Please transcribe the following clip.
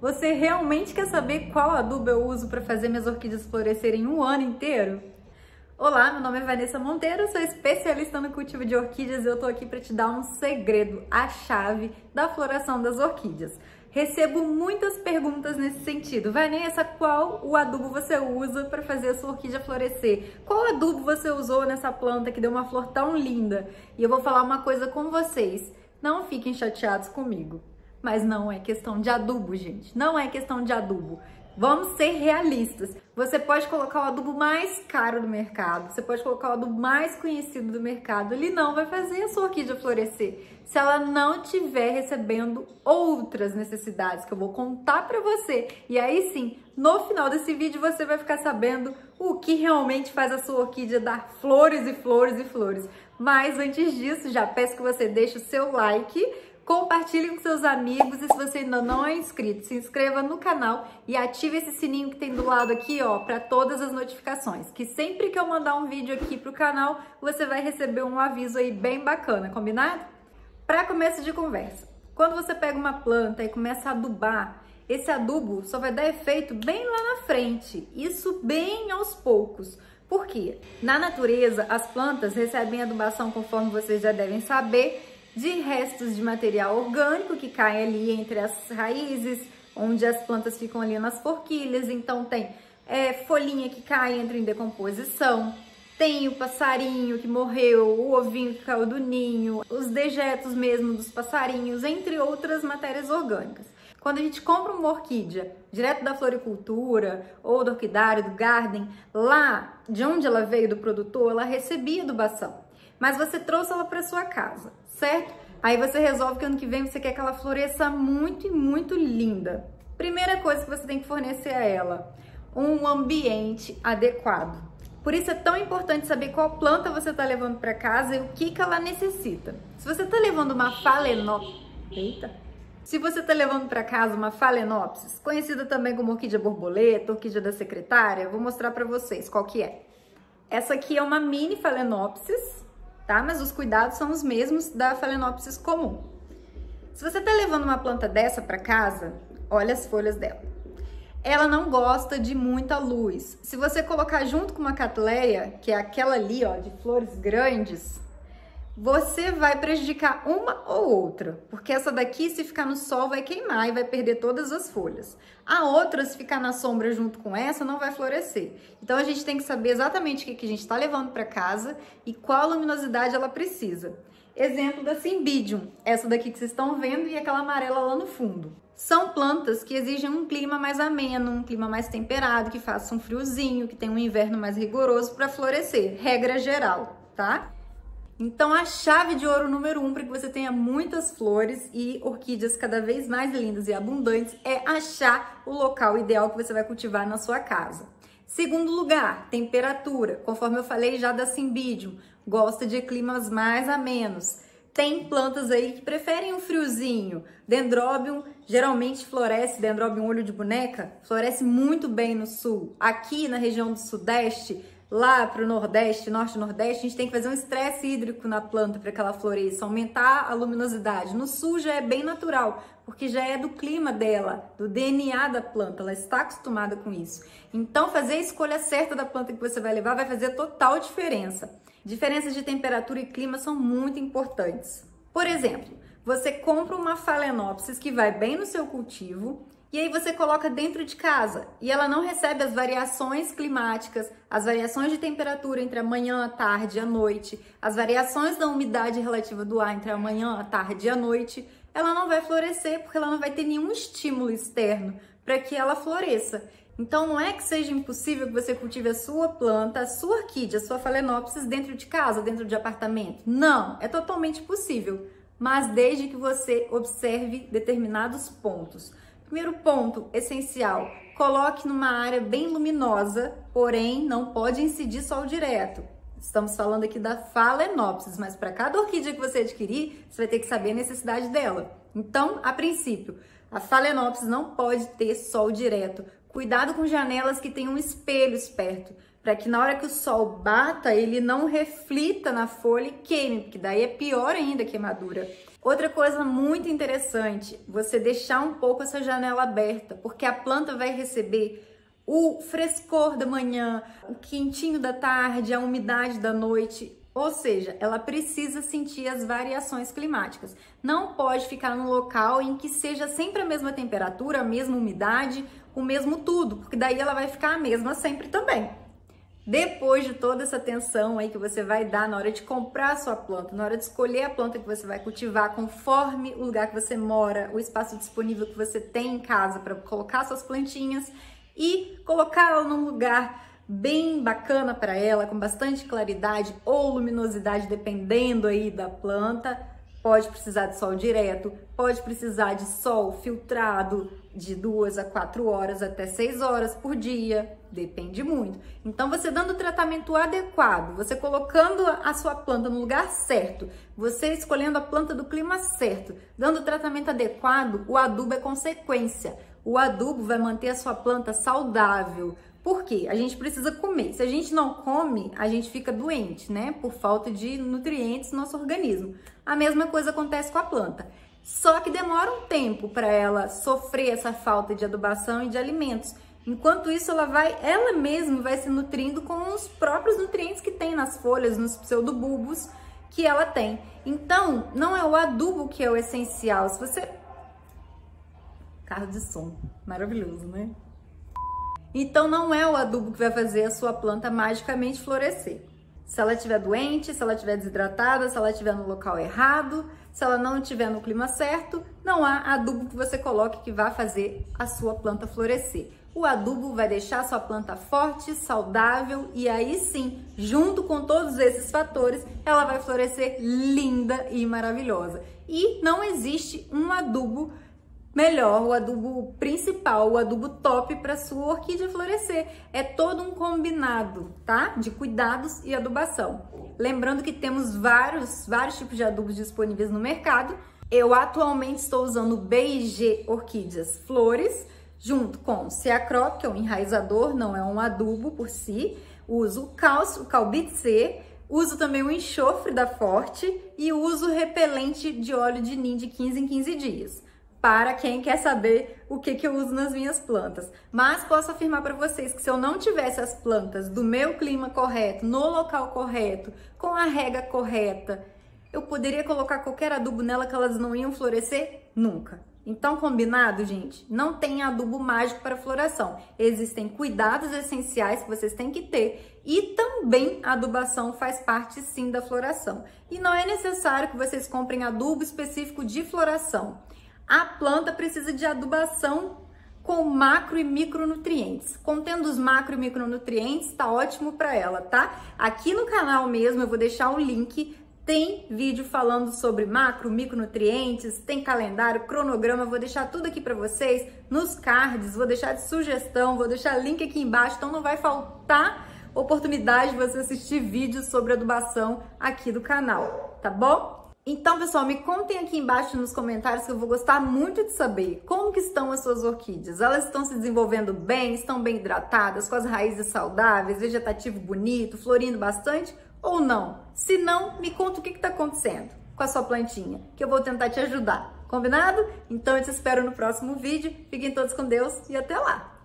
Você realmente quer saber qual adubo eu uso para fazer minhas orquídeas florescerem um ano inteiro? Olá, meu nome é Vanessa Monteiro, sou especialista no cultivo de orquídeas e eu tô aqui para te dar um segredo, a chave da floração das orquídeas. Recebo muitas perguntas nesse sentido. Vanessa, qual o adubo você usa para fazer a sua orquídea florescer? Qual adubo você usou nessa planta que deu uma flor tão linda? E eu vou falar uma coisa com vocês. Não fiquem chateados comigo. Mas não é questão de adubo, gente. Não é questão de adubo. Vamos ser realistas. Você pode colocar o adubo mais caro do mercado, você pode colocar o adubo mais conhecido do mercado, ele não vai fazer a sua orquídea florescer se ela não estiver recebendo outras necessidades que eu vou contar para você. E aí sim, no final desse vídeo você vai ficar sabendo o que realmente faz a sua orquídea dar flores e flores e flores. Mas antes disso, já peço que você deixe o seu like compartilhe com seus amigos e se você ainda não é inscrito, se inscreva no canal e ative esse sininho que tem do lado aqui, ó, para todas as notificações, que sempre que eu mandar um vídeo aqui pro canal, você vai receber um aviso aí bem bacana, combinado? Para começo de conversa, quando você pega uma planta e começa a adubar, esse adubo só vai dar efeito bem lá na frente, isso bem aos poucos. Por quê? Na natureza, as plantas recebem adubação, conforme vocês já devem saber, de restos de material orgânico que caem ali entre as raízes, onde as plantas ficam ali nas forquilhas. Então tem é, folhinha que cai, entra em decomposição, tem o passarinho que morreu, o ovinho que caiu do ninho, os dejetos mesmo dos passarinhos, entre outras matérias orgânicas. Quando a gente compra uma orquídea direto da floricultura ou do orquidário, do garden, lá de onde ela veio do produtor, ela recebia adubação. Mas você trouxe ela para sua casa certo? Aí você resolve que ano que vem você quer que ela floresça muito e muito linda. Primeira coisa que você tem que fornecer a ela, um ambiente adequado. Por isso é tão importante saber qual planta você está levando para casa e o que, que ela necessita. Se você está levando uma falenopsis, eita, se você está levando para casa uma falenopsis, conhecida também como orquídea borboleta, orquídea da secretária, vou mostrar para vocês qual que é. Essa aqui é uma mini falenopsis, tá? Mas os cuidados são os mesmos da Phalaenopsis comum. Se você tá levando uma planta dessa para casa, olha as folhas dela. Ela não gosta de muita luz. Se você colocar junto com uma catleia, que é aquela ali, ó, de flores grandes, você vai prejudicar uma ou outra, porque essa daqui, se ficar no sol, vai queimar e vai perder todas as folhas. A outra, se ficar na sombra junto com essa, não vai florescer. Então, a gente tem que saber exatamente o que, a gente está levando para casa e qual luminosidade ela precisa. Exemplo da Cymbidium, essa daqui que vocês estão vendo e aquela amarela lá no fundo. São plantas que exigem um clima mais ameno, um clima mais temperado, que faça um friozinho, que tenha um inverno mais rigoroso para florescer, regra geral, tá? Então, a chave de ouro número um para que você tenha muitas flores e orquídeas cada vez mais lindas e abundantes é achar o local ideal que você vai cultivar na sua casa. Segundo lugar, temperatura. Conforme eu falei já da Cymbidium, gosta de climas mais amenos. Tem plantas aí que preferem um friozinho. Dendrobium geralmente floresce, Dendrobium olho de boneca, floresce muito bem no sul. Aqui na região do sudeste, lá para o Nordeste, Norte Nordeste, a gente tem que fazer um estresse hídrico na planta para que ela floresça, aumentar a luminosidade. No Sul já é bem natural, porque já é do clima dela, do DNA da planta, ela está acostumada com isso. Então, fazer a escolha certa da planta que você vai levar vai fazer total diferença. Diferenças de temperatura e clima são muito importantes. Por exemplo, você compra uma Phalaenopsis que vai bem no seu cultivo, e aí você coloca dentro de casa e ela não recebe as variações climáticas, as variações de temperatura entre a manhã, a tarde e a noite, as variações da umidade relativa do ar entre a manhã, a tarde e a noite, ela não vai florescer porque ela não vai ter nenhum estímulo externo para que ela floresça. Então não é que seja impossível que você cultive a sua planta, a sua orquídea, a sua phalaenopsis dentro de casa, dentro de apartamento. Não, é totalmente possível, mas desde que você observe determinados pontos. Primeiro ponto essencial: coloque numa área bem luminosa, porém não pode incidir sol direto. Estamos falando aqui da Phalaenopsis, mas para cada orquídea que você adquirir, você vai ter que saber a necessidade dela. Então, a princípio, a Phalaenopsis não pode ter sol direto. Cuidado com janelas que tenham espelhos perto, para que na hora que o sol bata, ele não reflita na folha e queime, porque daí é pior ainda a queimadura. Outra coisa muito interessante, você deixar um pouco essa janela aberta, porque a planta vai receber o frescor da manhã, o quentinho da tarde, a umidade da noite. Ou seja, ela precisa sentir as variações climáticas. Não pode ficar num local em que seja sempre a mesma temperatura, a mesma umidade, o mesmo tudo, porque daí ela vai ficar a mesma sempre também. Depois de toda essa atenção aí que você vai dar na hora de comprar a sua planta, na hora de escolher a planta que você vai cultivar, conforme o lugar que você mora, o espaço disponível que você tem em casa para colocar suas plantinhas e colocá-la num lugar bem bacana para ela, com bastante claridade ou luminosidade, dependendo aí da planta Pode precisar de sol direto, pode precisar de sol filtrado de duas a quatro horas até seis horas por dia, depende muito. Então, você dando o tratamento adequado, você colocando a sua planta no lugar certo, você escolhendo a planta do clima certo, dando o tratamento adequado, o adubo é consequência. O adubo vai manter a sua planta saudável, por quê? A gente precisa comer. Se a gente não come, a gente fica doente, né? Por falta de nutrientes no nosso organismo. A mesma coisa acontece com a planta. Só que demora um tempo para ela sofrer essa falta de adubação e de alimentos. Enquanto isso, ela vai, ela mesma vai se nutrindo com os próprios nutrientes que tem nas folhas, nos pseudobulbos que ela tem. Então, não é o adubo que é o essencial. Se você carro de som, maravilhoso, né? Então não é o adubo que vai fazer a sua planta magicamente florescer. Se ela estiver doente, se ela estiver desidratada, se ela estiver no local errado, se ela não estiver no clima certo, não há adubo que você coloque que vá fazer a sua planta florescer. O adubo vai deixar a sua planta forte, saudável e aí sim, junto com todos esses fatores, ela vai florescer linda e maravilhosa. E não existe um adubo melhor, o adubo principal, o adubo top para sua orquídea florescer. É todo um combinado, tá? De cuidados e adubação. Lembrando que temos vários, vários tipos de adubos disponíveis no mercado. Eu atualmente estou usando BG Orquídeas Flores, junto com Ceacrop, que é um enraizador, não é um adubo por si. Uso o cálcio, o Calbit C, uso também o enxofre da Forte e uso repelente de óleo de NIM de 15 em 15 dias para quem quer saber o que, que eu uso nas minhas plantas. Mas posso afirmar para vocês que se eu não tivesse as plantas do meu clima correto, no local correto, com a rega correta, eu poderia colocar qualquer adubo nela que elas não iam florescer nunca. Então, combinado, gente? Não tem adubo mágico para floração. Existem cuidados essenciais que vocês têm que ter e também a adubação faz parte sim da floração. E não é necessário que vocês comprem adubo específico de floração a planta precisa de adubação com macro e micronutrientes. Contendo os macro e micronutrientes, tá ótimo para ela, tá? Aqui no canal mesmo eu vou deixar o link tem vídeo falando sobre macro, micronutrientes, tem calendário, cronograma, vou deixar tudo aqui para vocês nos cards, vou deixar de sugestão, vou deixar link aqui embaixo, então não vai faltar oportunidade de você assistir vídeos sobre adubação aqui do canal, tá bom? Então, pessoal, me contem aqui embaixo nos comentários que eu vou gostar muito de saber como que estão as suas orquídeas. Elas estão se desenvolvendo bem, estão bem hidratadas, com as raízes saudáveis, vegetativo bonito, florindo bastante ou não? Se não, me conta o que está acontecendo com a sua plantinha, que eu vou tentar te ajudar. Combinado? Então eu te espero no próximo vídeo. Fiquem todos com Deus e até lá!